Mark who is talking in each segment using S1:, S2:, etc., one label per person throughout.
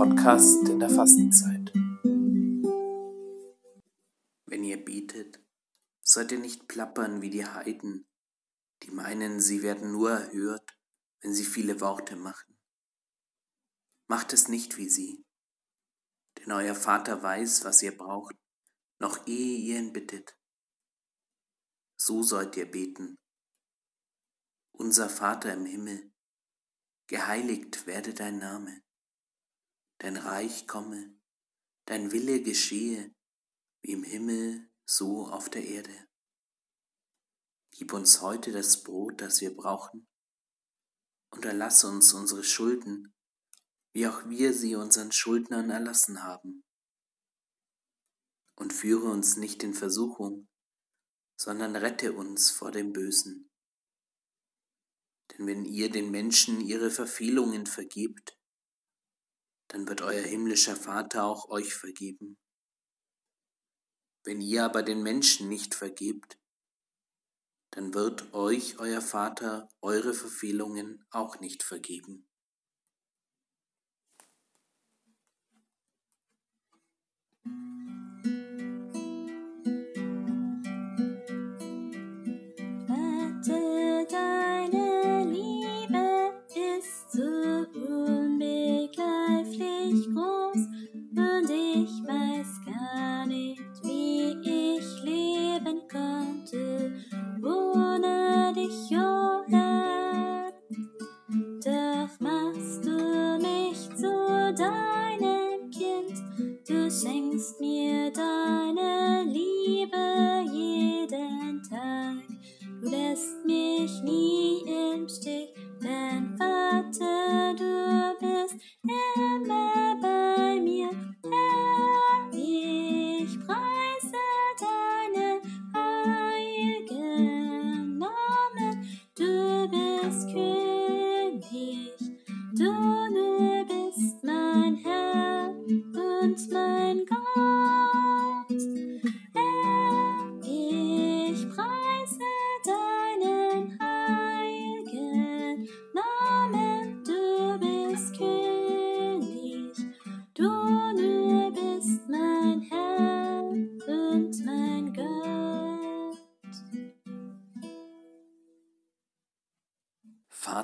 S1: Podcast in der Fastenzeit. Wenn ihr betet, sollt ihr nicht plappern wie die Heiden, die meinen, sie werden nur erhört, wenn sie viele Worte machen. Macht es nicht wie sie, denn euer Vater weiß, was ihr braucht, noch ehe ihr ihn bittet. So sollt ihr beten. Unser Vater im Himmel, geheiligt werde dein Name, dein Reich komme, dein Wille geschehe, wie im Himmel, so auf der Erde. Gib uns heute das Brot, das wir brauchen, und erlasse uns unsere Schulden, wie auch wir sie unseren Schuldnern erlassen haben. Und führe uns nicht in Versuchung, sondern rette uns vor dem Bösen. Denn wenn ihr den Menschen ihre Verfehlungen vergebt, dann wird euer himmlischer Vater auch euch vergeben. Wenn ihr aber den Menschen nicht vergebt, dann wird euch euer Vater eure Verfehlungen auch nicht vergeben. śni.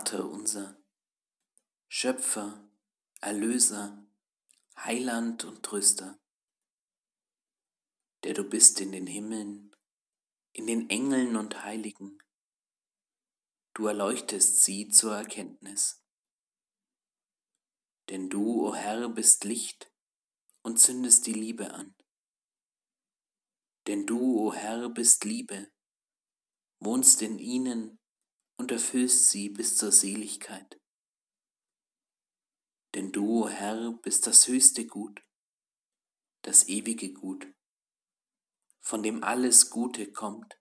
S1: Vater unser, Schöpfer, Erlöser, Heiland und Tröster, der du bist in den Himmeln, in den Engeln und Heiligen, du erleuchtest sie zur Erkenntnis. Denn du, o oh Herr, bist Licht und zündest die Liebe an. Denn du, o oh Herr, bist Liebe, wohnst in ihnen und erfüllst sie bis zur Seligkeit. Denn du, o Herr, bist das höchste Gut, das ewige Gut, von dem alles Gute kommt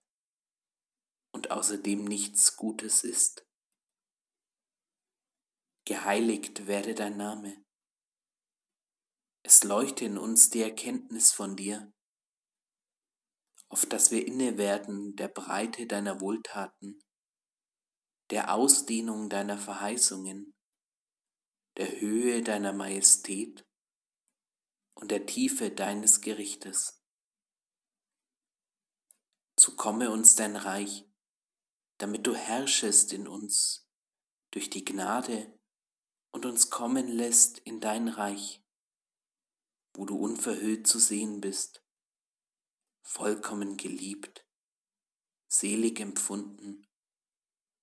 S1: und außerdem nichts Gutes ist. Geheiligt werde dein Name. Es leuchte in uns die Erkenntnis von dir, auf dass wir inne werden der Breite deiner Wohltaten der Ausdehnung deiner Verheißungen, der Höhe deiner Majestät und der Tiefe deines Gerichtes. So komme uns dein Reich, damit du herrschest in uns durch die Gnade und uns kommen lässt in dein Reich, wo du unverhüllt zu sehen bist, vollkommen geliebt, selig empfunden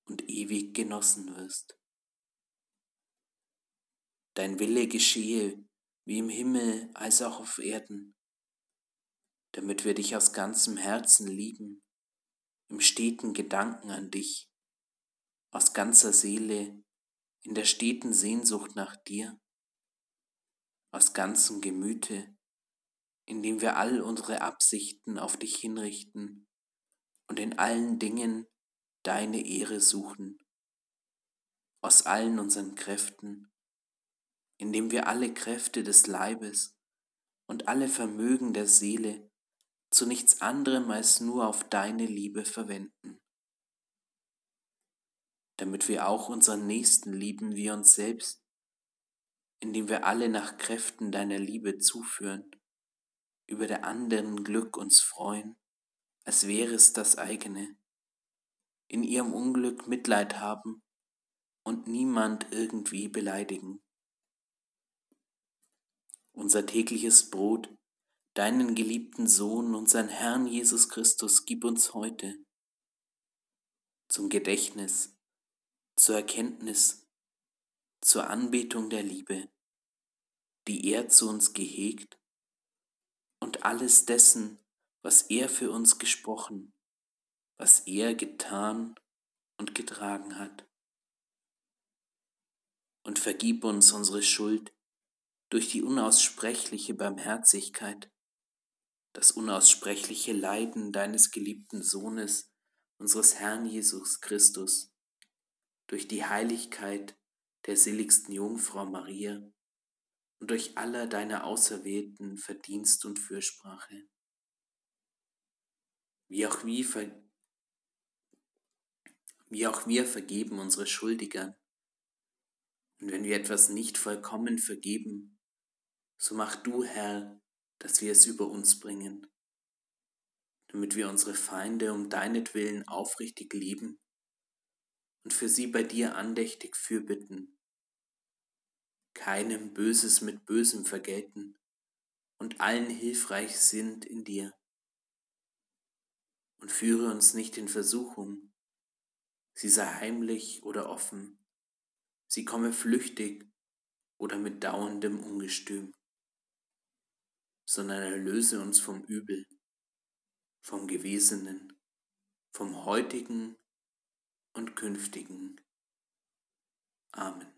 S1: und ewig genossen wirst. Dein Wille geschehe wie im Himmel als auch auf Erden, damit wir dich aus ganzem Herzen lieben, im steten Gedanken an dich, aus ganzer Seele, in der steten Sehnsucht nach dir, aus ganzem Gemüte, indem wir all unsere Absichten auf dich hinrichten und in allen Dingen deine Ehre suchen, aus allen unseren Kräften, indem wir alle Kräfte des Leibes und alle Vermögen der Seele zu nichts anderem als nur auf deine Liebe verwenden, damit wir auch unseren Nächsten lieben wie uns selbst, indem wir alle nach Kräften deiner Liebe zuführen, über der anderen Glück uns freuen, als wäre es das eigene, in ihrem Unglück Mitleid haben und niemand irgendwie beleidigen. Unser tägliches Brot, deinen geliebten Sohn, unseren Herrn Jesus Christus, gib uns heute zum Gedächtnis, zur Erkenntnis, zur Anbetung der Liebe, die er zu uns gehegt und alles dessen, was er für uns gesprochen, was er getan und getragen hat. Und vergib uns unsere Schuld durch die unaussprechliche Barmherzigkeit, das unaussprechliche Leiden deines geliebten Sohnes, unseres Herrn Jesus Christus, durch die Heiligkeit der seligsten Jungfrau Maria und durch aller deiner Auserwählten Verdienst und Fürsprache. Wie auch, wir, wie auch wir vergeben unsere Schuldigern. Und wenn wir etwas nicht vollkommen vergeben, so mach du, Herr, dass wir es über uns bringen, damit wir unsere Feinde um deinetwillen aufrichtig lieben und für sie bei dir andächtig fürbitten, keinem Böses mit Bösem vergelten und allen hilfreich sind in dir. Und führe uns nicht in Versuchung, sie sei heimlich oder offen, sie komme flüchtig oder mit dauerndem Ungestüm, sondern erlöse uns vom Übel, vom Gewesenen, vom heutigen und künftigen. Amen.